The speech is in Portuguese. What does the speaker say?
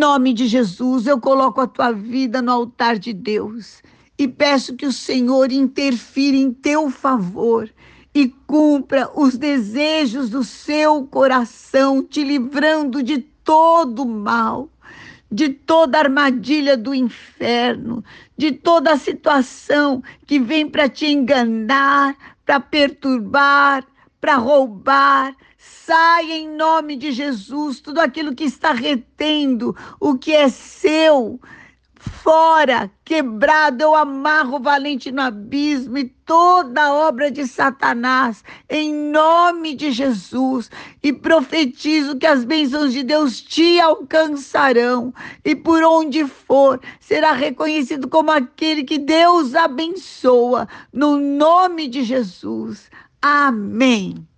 Nome de Jesus, eu coloco a tua vida no altar de Deus e peço que o Senhor interfira em teu favor e cumpra os desejos do seu coração, te livrando de todo mal, de toda armadilha do inferno, de toda situação que vem para te enganar, para perturbar, para roubar. Sai em nome de Jesus tudo aquilo que está retendo o que é seu fora, quebrado, eu amarro valente no abismo e toda obra de Satanás, em nome de Jesus, e profetizo que as bênçãos de Deus te alcançarão, e por onde for, será reconhecido como aquele que Deus abençoa, no nome de Jesus. Amém.